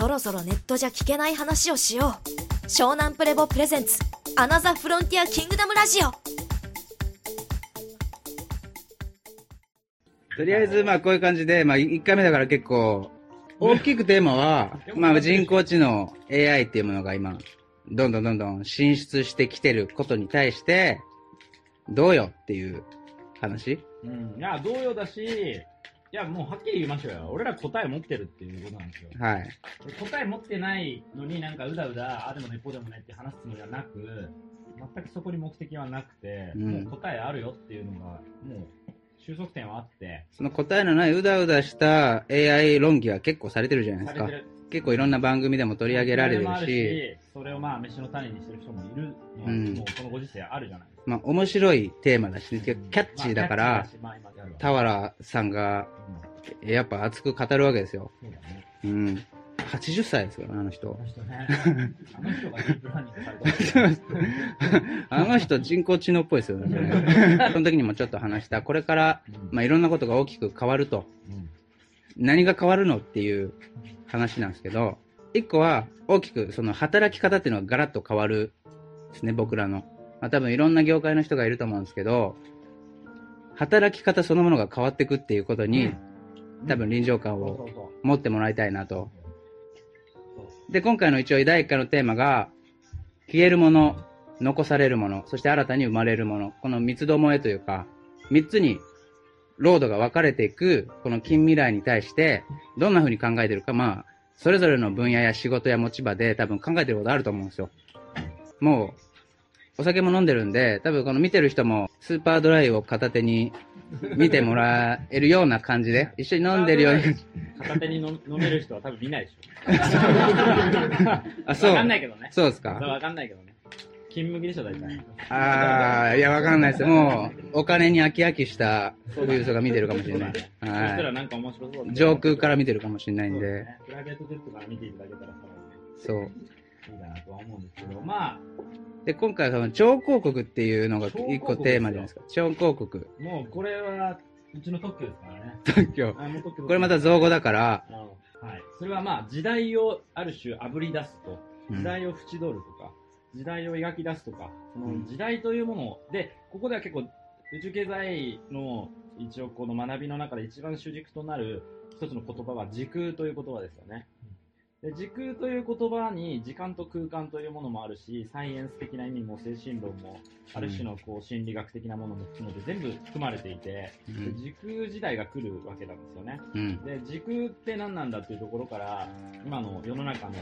そろそろネットじゃ聞けない話をしよう。湘南プレボプレゼンツアナザフロンティアキングダムラジオ。とりあえず、まあ、こういう感じで、まあ、1回目だから結構、大きくテーマは、まあ、人工知能、AI っていうものが今、どんどんどんどん進出してきてることに対して、どうよっていう話。うん。いや、同様だし、いや、もうはっきり言いましょうよ。俺ら答え持ってるっていうことなんですよ。はい。で答え持ってないのになんかうだうだ、ああでもね、こうでもねって話すつもりはなく、全くそこに目的はなくて、うんもう答えあるよっていうのが、もう収束点はあって、その答えのないうだうだした AI 論議は結構されてるじゃないですか。結構いろんな番組でも取り上げられてるし、それをまあ飯の種にしてる人もいるのは、うんもうこのご時世あるじゃないですか。まあ、面白いテーマだし、ね、キャッチーだから、まあ、まあ今やるわ俵さんが、うんやっぱ熱く語るわけですよ。そう。うん。80歳ですよ、あの人あ。の人ね。あの人がディープラーニングされた。あの人人工知能っぽいですよね。その時にもちょっと話した、これから、まあ、いろんなことが大きく変わると。うん何が変わるのっていう話なんですけど、一個は大きくその働き方っていうのがガラッと変わるですね、僕らの。まあ、多分いろんな業界の人がいると思うんですけど、働き方そのものが変わっていくっていうことに、多分臨場感を持ってもらいたいなと。で、今回の一応第1回のテーマが、消えるもの、残されるもの、そして新たに生まれるもの、この三つどもえというか、三つに、ロードが分かれていく、この近未来に対して、どんな風に考えてるか、まあ、それぞれの分野や仕事や持ち場で多分考えてることあると思うんですよ。もう、お酒も飲んでるんで、多分この見てる人も、スーパードライを片手に見てもらえるような感じで、一緒に飲んでるように。片手に飲飲める人は多分見ないでし あ、ょ。そう。わかんないけどね。そうですか？わかんないけどね。金麦でしょ、大体。ああ、いや、わかんないです。もう、お金に飽き飽きした富裕層が見てるかもしれない。そしたらはなんか面白そう上空から見てるかもしれないんで、プライベートジェットから見ていただけたらさそう。いいかなとは思うんですけど、まで、今回はその超広告っていうのが一個テーマじゃないですか。超広告。あ、もうこれは、うちの特許ですからね。特許これまた造語だから、はい。それはまあ、時代をある種炙り出すと、うん時代を縁取るとか、時代を描き出すとか、そうんの時代というものを、で、ここでは結構、宇宙経済の一応この学びの中で一番主軸となる一つの言葉は時空という言葉ですよね。で時空という言葉に時間と空間というものもあるし、サイエンス的な意味も精神論も、ある種のこう心理学的なものも含めて全部含まれていて、うんで時空時代が来るわけなんですよね。うん。で時空って何なんだっていうところから今の世の中の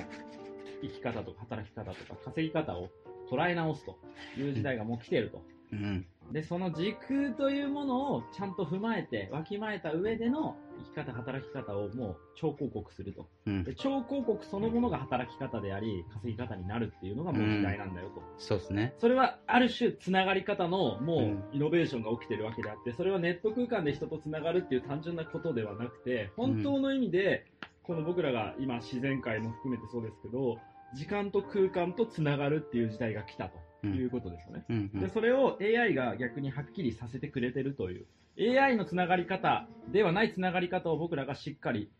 生き方とか働き方とか稼ぎ方を捉え直すという時代がもう来ていると。うん。で、その時空というものをちゃんと踏まえて、わきまえた上での生き方、働き方をもう超広告すると。うんで。超広告そのものが働き方であり、稼ぎ方になるっていうのがもう時代なんだよと。そうですね。それはある種つながり方のもうんうイノベーションが起きてるわけであって、それはネット空間で人とつながるっていう単純なことではなくて、本当の意味で、この僕らが今自然界も含めてそうですけど、時間と空間とつながるっていう時代が来たということですよね。うん。うんで、それを AI が逆にはっきりさせてくれてるという。AI のつながり方ではないつながり方を僕らがしっかり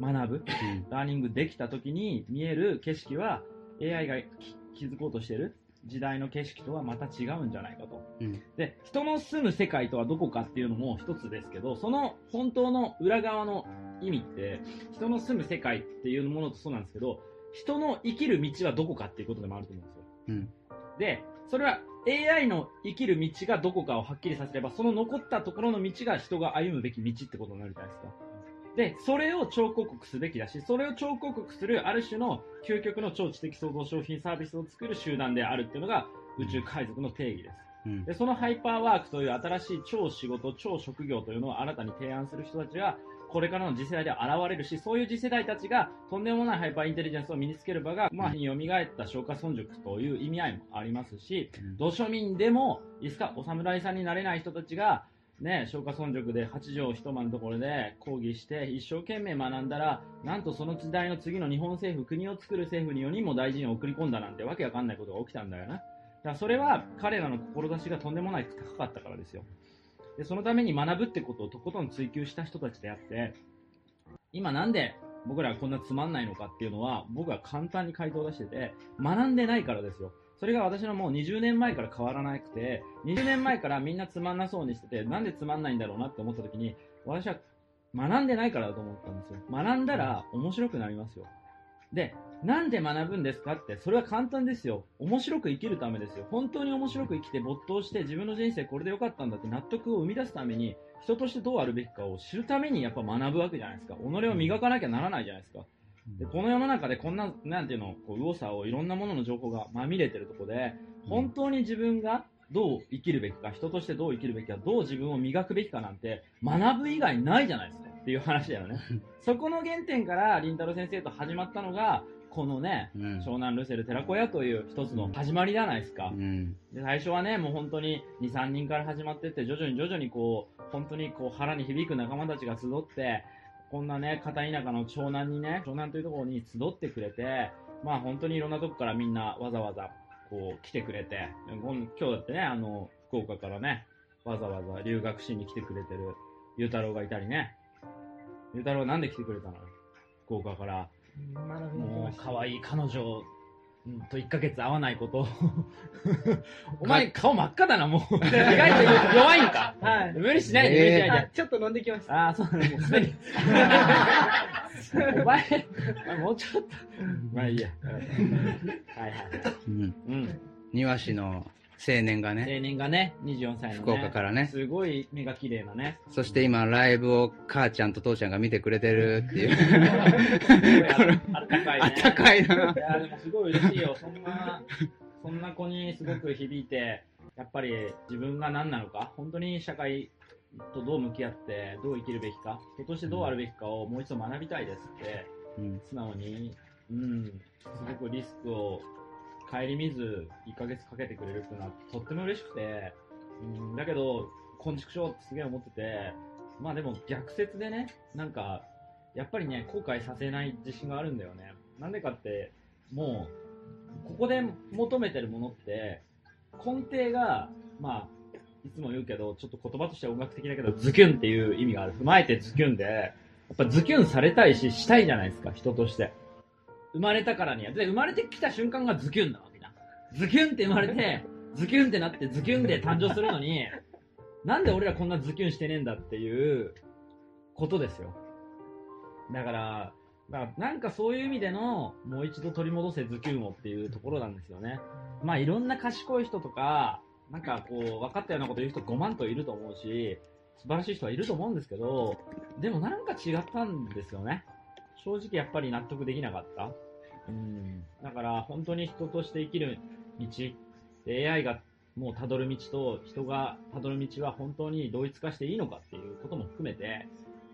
学ぶ、ラーニングできた時に見える景色は AI がき気づこうとしてる時代の景色とはまた違うんじゃないかと。うんで、人の住む世界とはどこかっていうのも一つですけど、その本当の裏側の意味って、人の住む世界っていうものとそうなんですけど、人の生きる道はどこかっていうことでもあると思うんですよ。うん。で、それは AI の生きる道がどこかをはっきりさせれば、その残ったところの道が人が歩むべき道ってことになるじゃないですか。で、それを超広告すべきだし、それを超広告するある種の究極の超知的創造商品サービスを作る集団であるっていうのが宇宙海賊の定義です。うん。で、そのハイパーワークという新しい超仕事、超職業というのを新たに提案する人たちが、これからの次世代で現れるし、そういう次世代たちがとんでもないハイパーインテリジェンスを身につける場が、まあ、蘇った消化村塾という意味合いもありますし、土庶民でも、いいですか、お侍さんになれない人たちが、ね、消化村塾で八畳一間のところで講義して一生懸命学んだら、なんとその時代の次の日本政府、国を作る政府に4人も大臣を送り込んだなんてわけわかんないことが起きたんだよな。だからそれは彼らの志がとんでもないく高かったからですよ。で、そのために学ぶってことをとことん追求した人たちであって、今なんで僕らがこんなつまんないのかっていうのは、僕は簡単に回答を出してて、学んでないからですよ。それが私のもう20年前から変わらなくて、20年前からみんなつまんなそうにしてて、なんでつまんないんだろうなって思った時に、私は学んでないからだと思ったんですよ。学んだら面白くなりますよ。で、なんで学ぶんですかって、それは簡単ですよ。面白く生きるためですよ。本当に面白く生きて没頭して自分の人生これで良かったんだって納得を生み出すために、人としてどうあるべきかを知るためにやっぱ学ぶわけじゃないですか。己を磨かなきゃならないじゃないですか。で、この世の中でこんな、なんていうの、こう、右往左往、いろんなものの情報がまみれてるとこで、本当に自分がどう生きるべきか、人としてどう生きるべきか、どう自分を磨くべきかなんて、学ぶ以外ないじゃないですか。っていう話だよね。そこの原点から、りんたろー先生と始まったのが、このね、うん。湘南ルセル寺子屋という一つの始まりじゃないですかう。ん。で最初はね、もう本当に2、3人から始まってって、徐々に徐々にこう、本当にこう腹に響く仲間たちが集って、こんなね、片田舎の湘南にね、湘南というところに集ってくれて、まあ本当にいろんなとこからみんなわざわざこう来てくれて、今今日だってね、あの、福岡からね、わざわざ留学しに来てくれてるゆうたろうがいたりね。ゆうたろうなんで来てくれたの？福岡から。もう。可愛い彼女うんと1ヶ月会わないこと。お前顔真っ赤だな、もう。意外と弱いんか。はい。無理しないで、無理しないで。あちょっと飲んできました。ああ、そうだね、もうすでに。お前、もうちょっと。まあいいや。はいはい。うん。うん。庭師の青年がね、青年がね、24歳の、ね。福岡からねすごい目が綺麗なね。そして今ライブを母ちゃんと父ちゃんが見てくれてるっていう。あったかいね。あったかいな。いや、でもすごい嬉しいよ。そんな、そんな子にすごく響いて、やっぱり自分が何なのか、本当に社会とどう向き合って、どう生きるべきか、人としてどうあるべきかをもう一度学びたいですって、うん。素直に、うん、すごくリスクを顧みず、1ヶ月かけてくれるっていうのはとっても嬉しくて、うん、だけど、昆虫症ってすげえ思ってて、まあでも逆説でね、なんか、やっぱりね、後悔させない自信があるんだよね。なんでかって、もう、ここで求めてるものって、根底が、まあ、いつも言うけど、ちょっと言葉としては音楽的だけど、ズキュンっていう意味がある。踏まえてズキュンで、やっぱズキュンされたいし、したいじゃないですか、人として。生まれたからには。で、生まれてきた瞬間がズキュンなわけだ。ズキュンって生まれて、ズキュンってなって、ズキュンで誕生するのに、なんで俺らこんなズキュンしてねえんだっていうことですよ。だから、だなんかそういう意味での、もう一度取り戻せズキュンをっていうところなんですよね。まあいろんな賢い人とか、なんかこう、分かったようなこと言う人5万といると思うし、素晴らしい人はいると思うんですけど、でもなんか違ったんですよね。正直やっぱり納得できなかった。うん。だから本当に人として生きる道、で AI がもう辿る道と人が辿る道は本当に同一化していいのかっていうことも含めて、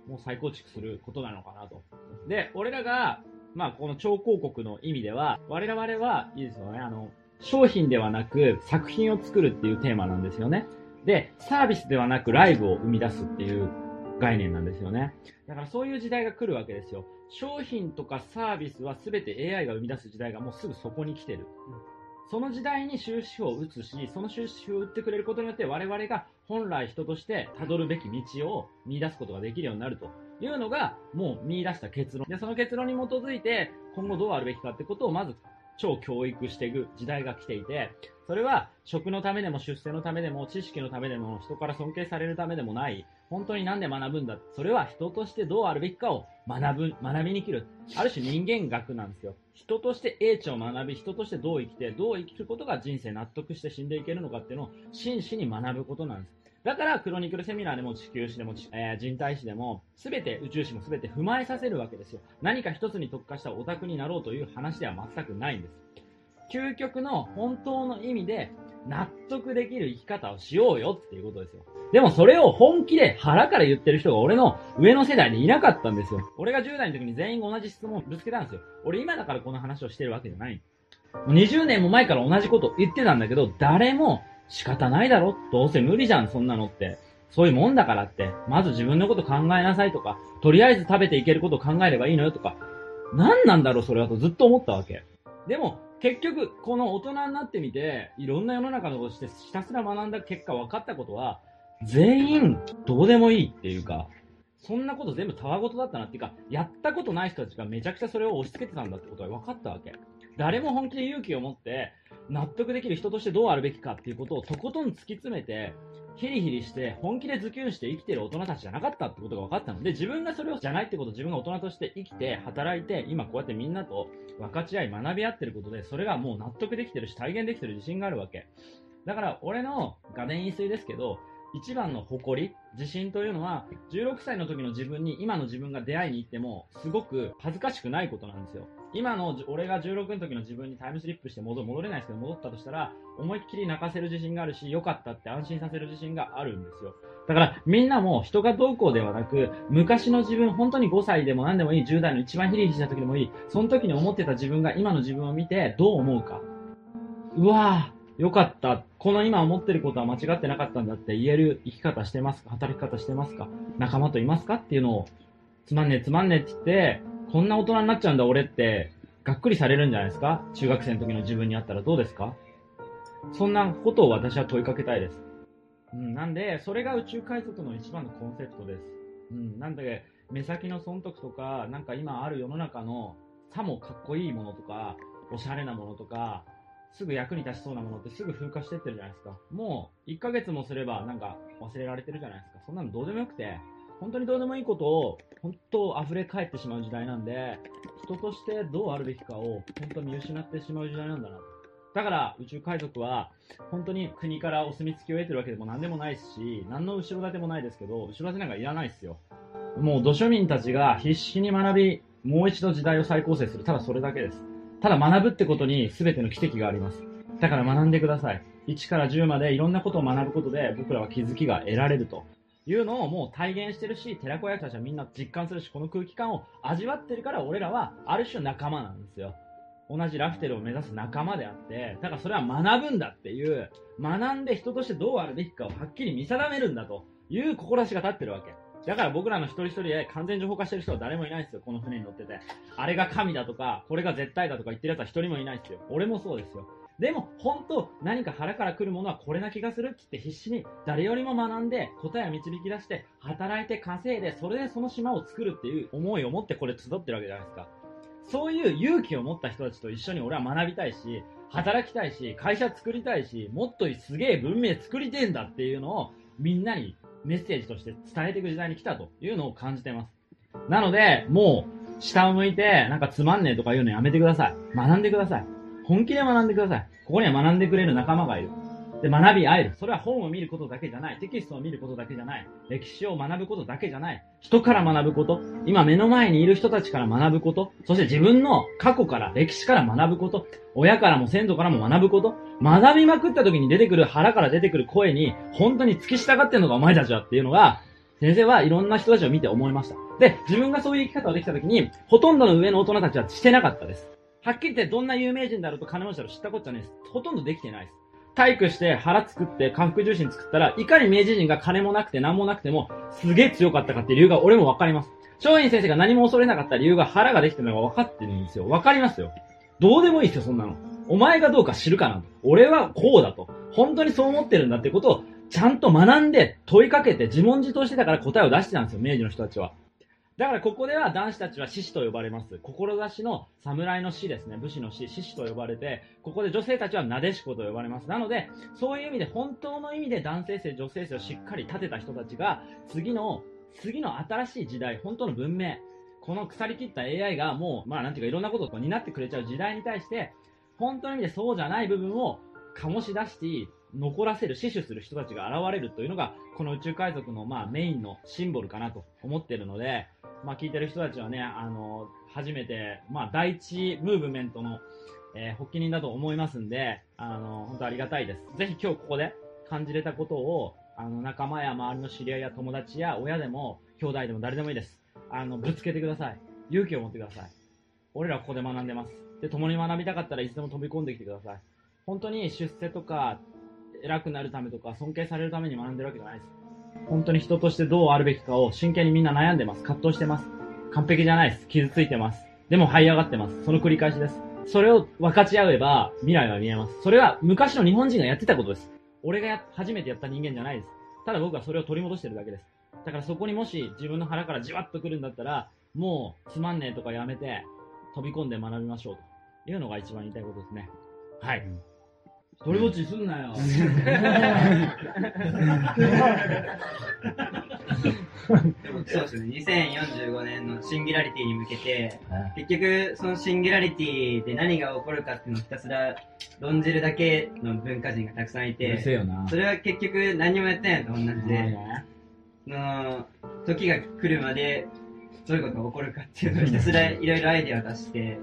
もう再構築することなのかなと。で、俺らが、まあこの超広告の意味では、我々は、いいですよね、あの、商品ではなく作品を作るっていうテーマなんですよね。で、サービスではなくライブを生み出すっていう概念なんですよね。だからそういう時代が来るわけですよ。商品とかサービスは全て AI が生み出す時代がもうすぐそこに来てる。その時代に終止符を打つし、その終止符を打ってくれることによって我々が本来人として辿るべき道を見出すことができるようになるというのがもう見出した結論。で、その結論に基づいて今後どうあるべきかってことをまず超教育していく時代が来ていて、それは職のためでも出世のためでも知識のためでも人から尊敬されるためでもない、本当になんで学ぶんだそれは人としてどうあるべきかを学ぶ、学びに生きる。ある種人間学なんですよ。人として英知を学び、人としてどう生きて、どう生きることが人生納得して死んでいけるのかっていうのを真摯に学ぶことなんです。だから、クロニクルセミナーでも地球史でも、えー人体史でも、すべて宇宙史もすべて踏まえさせるわけですよ。何か一つに特化したオタクになろうという話では全くないんです。究極の本当の意味で納得できる生き方をしようよっていうことですよ。でもそれを本気で腹から言ってる人が俺の上の世代にいなかったんですよ。俺が10代の時に全員同じ質問をぶつけたんですよ。俺今だからこの話をしてるわけじゃない。20年も前から同じこと言ってたんだけど、誰も仕方ないだろどうせ無理じゃん、そんなのって。そういうもんだからって。まず自分のこと考えなさいとか、とりあえず食べていけることを考えればいいのよとか、何なんだろうそれはとずっと思ったわけ。でも、結局、この大人になってみて、いろんな世の中のことしてひたすら学んだ結果分かったことは、全員どうでもいいっていうか、そんなこと全部たわごとだったなっていうか、やったことない人たちがめちゃくちゃそれを押し付けてたんだってことが分かったわけ。誰も本気で勇気を持って、納得できる人としてどうあるべきかっていうことをとことん突き詰めて、ヒリヒリして、本気でズキュンして生きてる大人たちじゃなかったってことが分かったので、自分がそれをじゃないってこと自分が大人として生きて、働いて、今こうやってみんなと分かち合い学び合ってることで、それがもう納得できてるし、体現できてる自信があるわけ。だから、俺の画伝言い水ですけど、一番の誇り、自信というのは、16歳の時の自分に今の自分が出会いに行っても、すごく恥ずかしくないことなんですよ。今の俺が16の時の自分にタイムスリップして戻戻れないですけど、戻ったとしたら、思いっきり泣かせる自信があるし、良かったって安心させる自信があるんですよ。だから、みんなも人がどうこうではなく、昔の自分、本当に5歳でも何でもいい、10代の一番ヒリヒリした時でもいい、その時に思ってた自分が今の自分を見てどう思うか。うわぁ、よかった。この今思ってることは間違ってなかったんだって言える生き方してますか？働き方してますか？仲間といますか？っていうのを、つまんねえつまんねえって言って、こんな大人になっちゃうんだ俺って、がっくりされるんじゃないですか？中学生の時の自分に会ったらどうですか？そんなことを私は問いかけたいです。うん、なんで、それが宇宙海賊の一番のコンセプトです。うん、なんで、目先の損得とか、なんか今ある世の中のさもかっこいいものとか、おしゃれなものとか、すぐ役に立ちそうなものってすぐ風化してってるじゃないですか。もう、1ヶ月もすればなんか忘れられてるじゃないですか。そんなのどうでもよくて、本当にどうでもいいことを、本当溢れ返ってしまう時代なんで、人としてどうあるべきかを、本当見失ってしまう時代なんだな。だから、宇宙海賊は、本当に国からお墨付きを得てるわけでも何でもないし、何の後ろ盾もないですけど、後ろ盾なんかいらないですよ。もう、土庶民たちが必死に学び、もう一度時代を再構成する。ただそれだけです。ただ学ぶってことに全ての奇跡があります。だから学んでください。1から10までいろんなことを学ぶことで僕らは気づきが得られるというのをもう体現してるし、寺子屋たちはみんな実感するし、この空気感を味わってるから俺らはある種仲間なんですよ。同じラフテルを目指す仲間であって、だからそれは学ぶんだっていう、学んで人としてどうあるべきかをはっきり見定めるんだという志が立ってるわけ。だから僕らの一人一人で完全情報化してる人は誰もいないですよ、この船に乗ってて。あれが神だとか、これが絶対だとか言ってる奴は一人もいないですよ。俺もそうですよ。でも、本当何か腹から来るものはこれな気がするって言って必死に誰よりも学んで答えを導き出して働いて稼いでそれでその島を作るっていう思いを持ってこれ集ってるわけじゃないですか。そういう勇気を持った人たちと一緒に俺は学びたいし、働きたいし、会社作りたいし、もっとすげえ文明作りてえんだっていうのをみんなにメッセージとして伝えていく時代に来たというのを感じてます。なので、もう、下を向いて、なんかつまんねえとか言うのやめてください。学んでください。本気で学んでください。ここには学んでくれる仲間がいる。で、学び合える。それは本を見ることだけじゃない。テキストを見ることだけじゃない。歴史を学ぶことだけじゃない。人から学ぶこと。今目の前にいる人たちから学ぶこと。そして自分の過去から、歴史から学ぶこと。親からも先祖からも学ぶこと。学びまくった時に出てくる腹から出てくる声に、本当に付き従ってんのがお前たちはっていうのが、先生はいろんな人たちを見て思いました。で、自分がそういう生き方をできた時に、ほとんどの上の大人たちはしてなかったです。はっきり言ってどんな有名人だろうと金持ちだろう知ったこっちゃねえです。ほとんどできてないです。体育して腹作って下腹重心作ったら、いかに明治人が金もなくて何もなくても、すげえ強かったかっていう理由が俺もわかります。松陰先生が何も恐れなかった理由が腹ができてるのが分かってるんですよ。わかりますよ。どうでもいいですよ、そんなの。お前がどうか知るかなと。俺はこうだと。本当にそう思ってるんだってことを、ちゃんと学んで問いかけて自問自答してたから答えを出してたんですよ、明治の人たちは。だからここでは男子たちは獅子と呼ばれます。志の侍の死ですね。武士の死、獅子と呼ばれて、ここで女性たちはなでしこと呼ばれます。なので、そういう意味で本当の意味で男性性、女性性をしっかり立てた人たちが、次の、次の新しい時代、本当の文明、この腐り切った AI がもう、まあなんていうかいろんなことを担ってくれちゃう時代に対して、本当の意味でそうじゃない部分を醸し出していい、残らせる、死守する人たちが現れるというのが、この宇宙海賊のまあメインのシンボルかなと思ってるので、まあ聞いてる人たちはね、あの、初めて、まあ第一ムーブメントの、えー発起人だと思いますんで、あの、本当ありがたいです。ぜひ今日ここで感じれたことを、あの、仲間や周りの知り合いや友達や親でも、兄弟でも誰でもいいです。あの、ぶつけてください。勇気を持ってください。俺らここで学んでます。で、共に学びたかったらいつでも飛び込んできてください。本当に出世とか、偉くなるためとか、尊敬されるために学んでるわけじゃないです。本当に人としてどうあるべきかを真剣にみんな悩んでます。葛藤してます。完璧じゃないです。傷ついてます。でも這い上がってます。その繰り返しです。それを分かち合えば未来は見えます。それは昔の日本人がやってたことです。俺が初めてやった人間じゃないです。ただ僕はそれを取り戻してるだけです。だからそこにもし自分の腹からじわっとくるんだったら、もうつまんねえとかやめて、飛び込んで学びましょうというのが一番言いたいことですね。はい。一人ぼっちにすんなよ。でも そうですね、2045年のシンギュラリティに向けて、結局、そのシンギュラリティで何が起こるかっていうのをひたすら論じるだけの文化人がたくさんいて、よな。それは結局何もやってないのと同じはいで、ねの時が来るまで、どういうことが起こるかっていうのをひたすらいろいろアイデアを出して、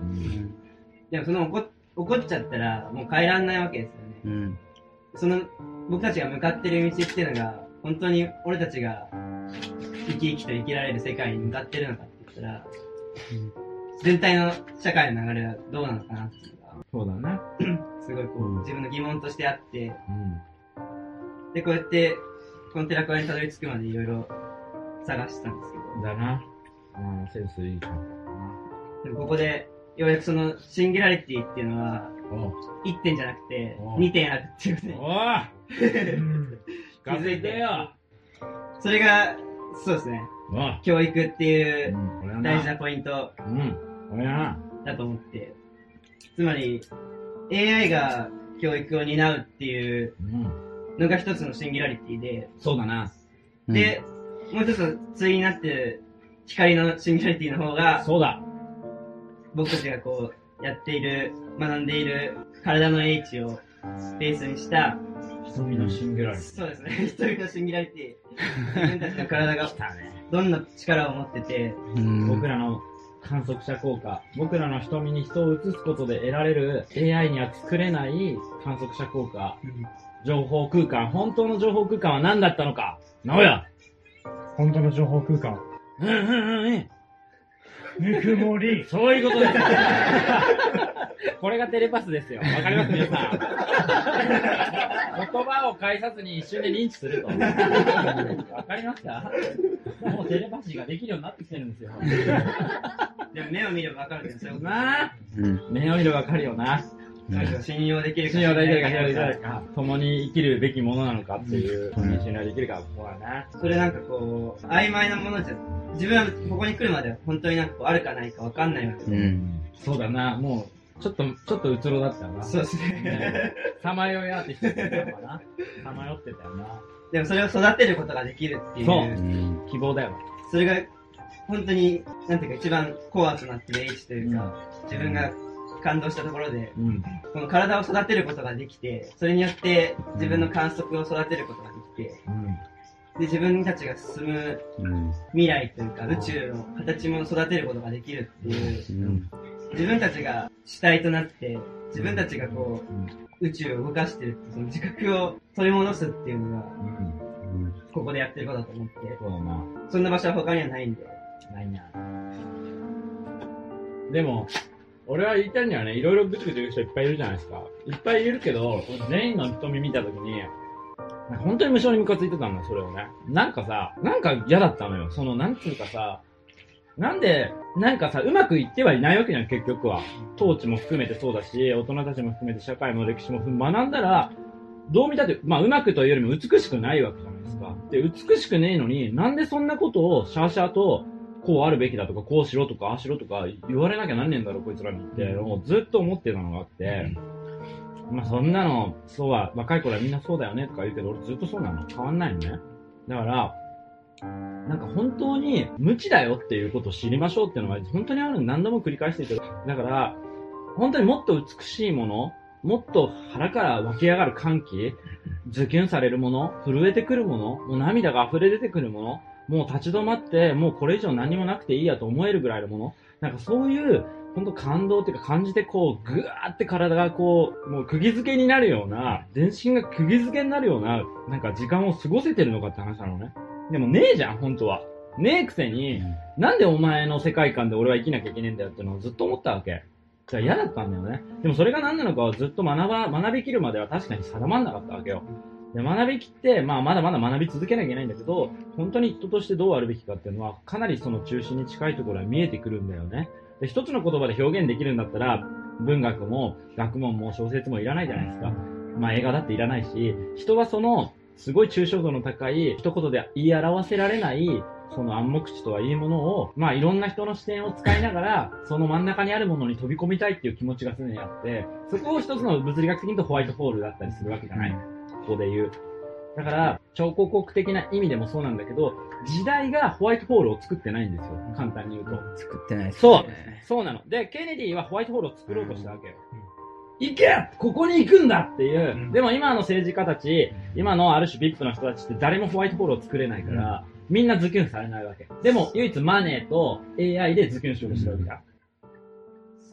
でもその起こ起こっちゃったらもう変えらんないわけですよね。うん。その僕たちが向かってる道っていうのが、本当に俺たちが生き生きと生きられる世界に向かってるのかって言ったら、全体の社会の流れはどうなのかなっていうのが、そうだね。すごいこう、うん自分の疑問としてあって、うん。で、こうやって、この寺子屋にたどり着くまでいろいろ探してたんですけど、だな。うん、センスいいじゃん。でもここで、ようやくそのシンギュラリティっていうのは、お1点じゃなくてお、2点あるっていうことで、お聞かせて。よ。それが、そうですね、お教育っていう大事なポイント。だと思って、つまり、AI が教育を担うっていううん。のが一つのシンギュラリティで、そうだな。で、もう一つ対になってる光のシンギュラリティの方が、そうだ。僕たちがこう、やっている、学んでいる体の英知をベースにした、瞳のシンギュラリティ。そうですね、一人のシンギュラリティ、自分たちの体が。どんな力を持ってて、うん、僕らの観測者効果、僕らの瞳に人を映すことで得られる AI には作れない観測者効果、情報空間、本当の情報空間は何だったのか。直哉本当の情報空間。うんうんうんうん。ぬくもり。そういうことです。これがテレパスですよ。わかります皆さん。言葉を介さずに一瞬で認知すると。わかりますか？もうテレパシーができるようになってきてるんですよ。でも目を見ればわかるけど、そういうことなあうん。目を見ればわかるよな。信用できるか信用できるか信用できかるか、共に生きるべきものなのかっていう、うん信頼できるか、ここだな。それなんかこう、曖昧なものじゃ、自分はここに来るまでは本当になんかこう、あるかないかわかんないわけで。うん。そうだな、もう、ちょっと、ちょっとうつろだったよな。そうですね。ね さまよいアーティストったのかな。さまよってたよな。でもそれを育てることができるっていう、そううん。希望だよ。それが本当に、なんていうか一番コアとなってる H というか、自分が感動したところで、うん。この体を育てることができて、それによって自分の観測を育てることができて、うん。で、自分たちが進むうん。未来というか、宇宙の形も育てることができるっていう、うん。自分たちが主体となって、自分たちがこう、宇宙を動かしてるって、その自覚を取り戻すっていうのが、うん。ここでやってることだと思って。そんな場所は他にはないんで、ないな。でも、俺は言いたいにはね、いろいろぐちぐち言う人いっぱいいるじゃないですか。いっぱいいるけど、全員の瞳見たときに、本当に無性にムカついてたんだ、それをね。なんかさ、なんか嫌だったのよ。その、なんつうかさ、なんで、なんかさ、うまくいってはいないわけじゃん、結局は。統治も含めてそうだし、大人たちも含めて社会も歴史も学んだら、どう見たって、まあ、うまくというよりも美しくないわけじゃないですか。で、美しくねえのに、なんでそんなことをシャーシャーと、こうあるべきだとか、こうしろとか、ああしろとか言われなきゃなんねえんだろう、こいつらにって、もうずっと思ってたのがあって、まあそんなの、そうは、若い頃はみんなそうだよねとか言うけど、俺ずっとそうなの。変わんないのね。だから、なんか本当に無知だよっていうことを知りましょうっていうのは本当にあるの何度も繰り返してるけど、だから、本当にもっと美しいもの、もっと腹から湧き上がる歓喜、ズキュンされるもの、震えてくるもの、もう涙が溢れ出てくるもの、もう立ち止まって、もうこれ以上何もなくていいやと思えるぐらいのもの、なんかそういう、本当感動っていうか感じてこう、ぐわーって体がこう、もう釘付けになるような、全身が釘付けになるような、なんか時間を過ごせてるのかって話なのね。でもねえじゃん、本当は。ねえくせに、なんでお前の世界観で俺は生きなきゃいけねえんだよってのをずっと思ったわけ。じゃ嫌だったんだよね。でもそれが何なのかをずっと学ば、学びきるまでは確かに定まんなかったわけよ。で学びきって、まあまだまだ学び続けなきゃいけないんだけど、本当に人としてどうあるべきかっていうのは、かなりその中心に近いところは見えてくるんだよね。で、一つの言葉で表現できるんだったら、文学も学問も小説もいらないじゃないですか。まあ映画だっていらないし、人はそのすごい抽象度の高い、一言で言い表せられない、その暗黙知とはいうものを、まあいろんな人の視点を使いながら、その真ん中にあるものに飛び込みたいっていう気持ちが常にあって、そこを一つの物理学的にとホワイトホールだったりするわけじゃない。ここで言う。だから、彫刻的な意味でもそうなんだけど、時代がホワイトホールを作ってないんですよ。簡単に言うと。作ってないですそうね。そうなの。で、ケネディはホワイトホールを作ろうとしたわけよ。行けここに行くんだっていう。うんでも今の政治家たち、今のある種 VIP の人たちって誰もホワイトホールを作れないから、みんなズキュンされないわけ。でも、唯一マネーと AI でズキュンしようとしてるわけじゃん。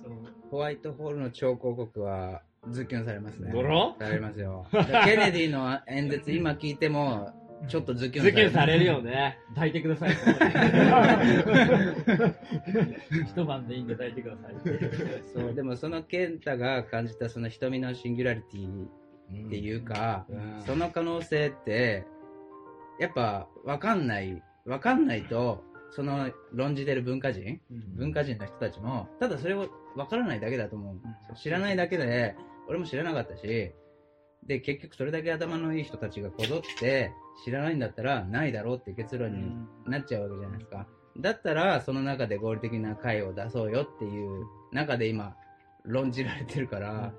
そう。ホワイトホールの超広告はズキュンされますね。だろされますよ。ケネディの演説今聞いても、ちょっとズキュンズキュンされるよね。抱いてください。一晩でいいんで抱いてください。そう、でもその健太が感じたその瞳のシンギュラリティっていうか、うんその可能性って、やっぱわかんない、わかんないと、その論じてる文化人、文化人の人たちも、ただそれをわからないだけだと思う。知らないだけで、俺も知らなかったし、で、結局それだけ頭のいい人たちがこぞって、知らないんだったらないだろうって結論になっちゃうわけじゃないですか。だったら、その中で合理的な解を出そうよっていう中で今、論じられてるから、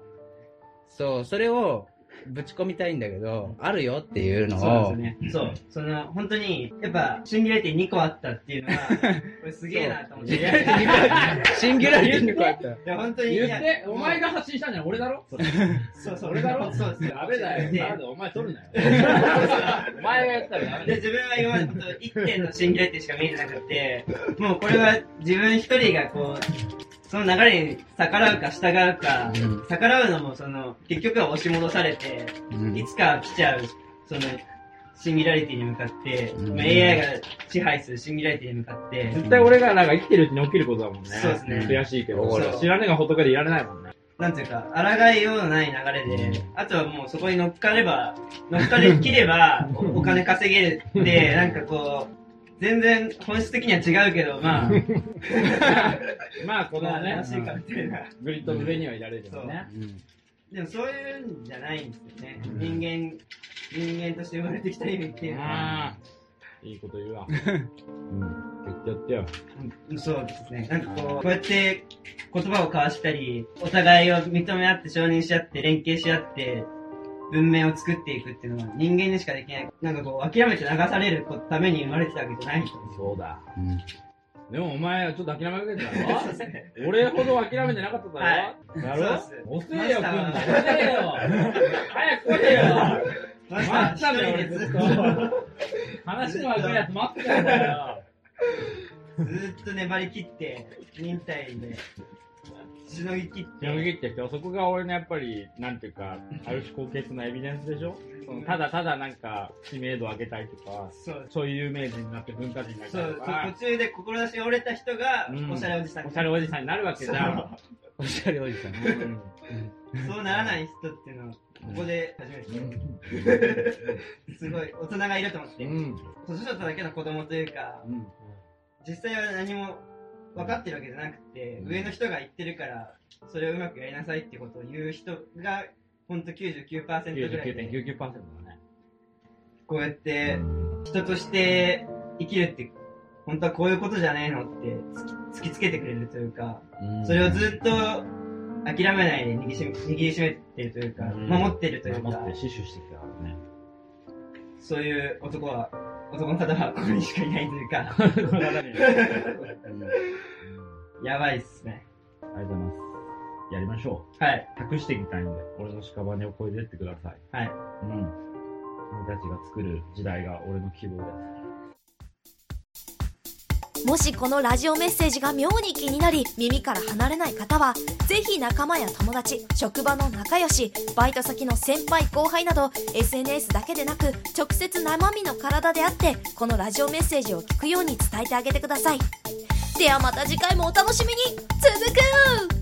そう、それをぶち込みたいんだけど、あるよっていうのを、そうですね。そう。その、本当に、やっぱ、シンギュラリティ2個あったっていうのは、これすげえなと思って。いシンギュラリティにこうやった。や、本当に。いや言って、お前が発信したんじゃん、俺だろ？そうそう。俺だろ？そうですよ。ダメだよ。でなんでお前取るなよ。お前がやったらダメだで、よ。自分は今まで本当1点のシンギュラリティしか見えてなくて、もうこれは自分一人がこう、その流れに逆らうか従うか、うん逆らうのもその、結局は押し戻されて、うんいつか来ちゃう、その、シンギュラリティに向かって、うんまあ AI が支配するシンギュラリティに向かって、絶対俺がなんか生きてるうちに起きることだもんね。そうですね悔しいけどそう。知らねえが仏でいられないもんね。なんていうか、抗いようのない流れで、あとはもうそこに乗っかれば、乗っかりきれば、おお金稼げるって、なんかこう、全然本質的には違うけど、まあ、まあ、このねしいかみたいな。グリッドの上にはいられるよね。うんでもそういうんじゃないんですよね。うん人間、人間として生まれてきた意味っていうのは、ああ。いいこと言うわ。うん。言ってやってよ。うんそうですね。なんかこう、こうやって言葉を交わしたり、お互いを認め合って承認し合って、連携し合って、文明を作っていくっていうのは人間にしかできない。なんかこう、諦めて流されるために生まれてたわけじゃない。そうだ。うんでもお前、ちょっと諦めかけてたろ俺ほど諦めてなかっただろ、はいだろ遅えよ、来んの。遅えよ。早く来いよ。待ったんだよ、俺一人でずっと。話の赤いやつ待ってたんだよ。ずーっと粘り切って、忍耐で、しのぎ切って、読み切ってきて、そこが俺のやっぱり、なんていうか、ある種高潔なエビデンスでしょ？そのただただなんか、知名度上げたいとか、そう。そういう有名人になって文化人になりそうたいとか、途中で志が折れた人がう、ん。おしゃれおじさんおしゃれおじさんになるわけじゃん。おしゃれおじさん。うん。そうならない人っていうのを、ここで初めて、すごい、大人がいると思って、うん。年取っただけの子供というか、うん。実際は何も分かってるわけじゃなくて、上の人が言ってるから、それをうまくやりなさいってことを言う人が、ほんと99%ぐらいで、99.99%だね。こうやって、人として生きるって、本当はこういうことじゃねえのって突きつけてくれるというか、それをずっと諦めないで握りしめ握りしめてるというか、うん。守ってるというか。守って、死守してきたからね。そういう男は、男の方はここにしかいないというか、やばいっすね。ありがとうございます。やりましょはい、う。託していきたいんで、俺の屍を越えてってください。はい。うん。君たちが作る時代が俺の希望です。もしこのラジオメッセージが妙に気になり耳から離れない方はぜひ仲間や友達職場の仲良しバイト先の先輩後輩など SNS だけでなく直接生身の体であってこのラジオメッセージを聞くように伝えてあげてください。ではまた次回もお楽しみに。続く